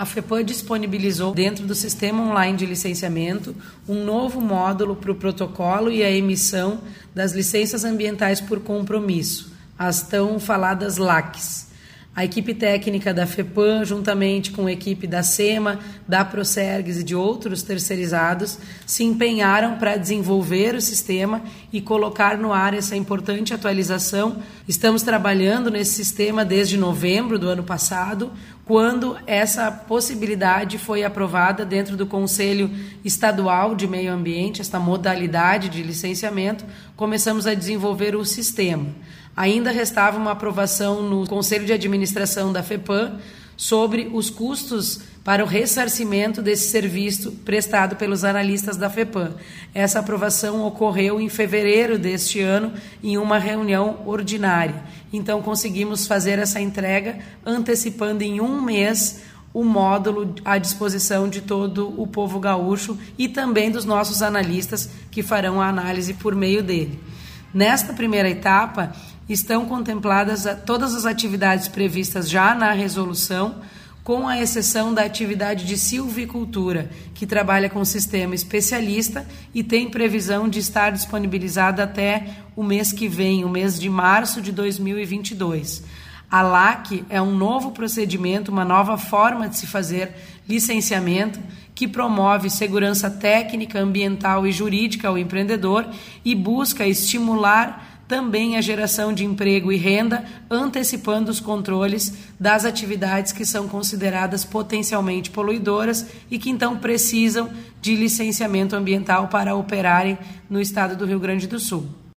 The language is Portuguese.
a FEPAM disponibilizou dentro do sistema online de licenciamento um novo módulo para o protocolo e a emissão das licenças ambientais por compromisso, as tão faladas LACs. A equipe técnica da FEPAM, juntamente com a equipe da SEMA, da Procergs e de outros terceirizados, se empenharam para desenvolver o sistema e colocar no ar essa importante atualização. Estamos trabalhando nesse sistema desde novembro do ano passado, quando essa possibilidade foi aprovada dentro do Conselho Estadual de Meio Ambiente, esta modalidade de licenciamento, começamos a desenvolver o sistema. Ainda restava uma aprovação no Conselho de Administração da FEPAM sobre os custos para o ressarcimento desse serviço prestado pelos analistas da FEPAM. Essa aprovação ocorreu em fevereiro deste ano em uma reunião ordinária. Então conseguimos fazer essa entrega antecipando em um mês o módulo à disposição de todo o povo gaúcho e também dos nossos analistas que farão a análise por meio dele. Nesta primeira etapa, estão contempladas todas as atividades previstas já na resolução, com a exceção da atividade de silvicultura, que trabalha com sistema especialista e tem previsão de estar disponibilizada até o mês que vem, o mês de março de 2022. A LAC é um novo procedimento, uma nova forma de se fazer licenciamento que promove segurança técnica, ambiental e jurídica ao empreendedor e busca estimular também a geração de emprego e renda, antecipando os controles das atividades que são consideradas potencialmente poluidoras e que então precisam de licenciamento ambiental para operarem no estado do Rio Grande do Sul.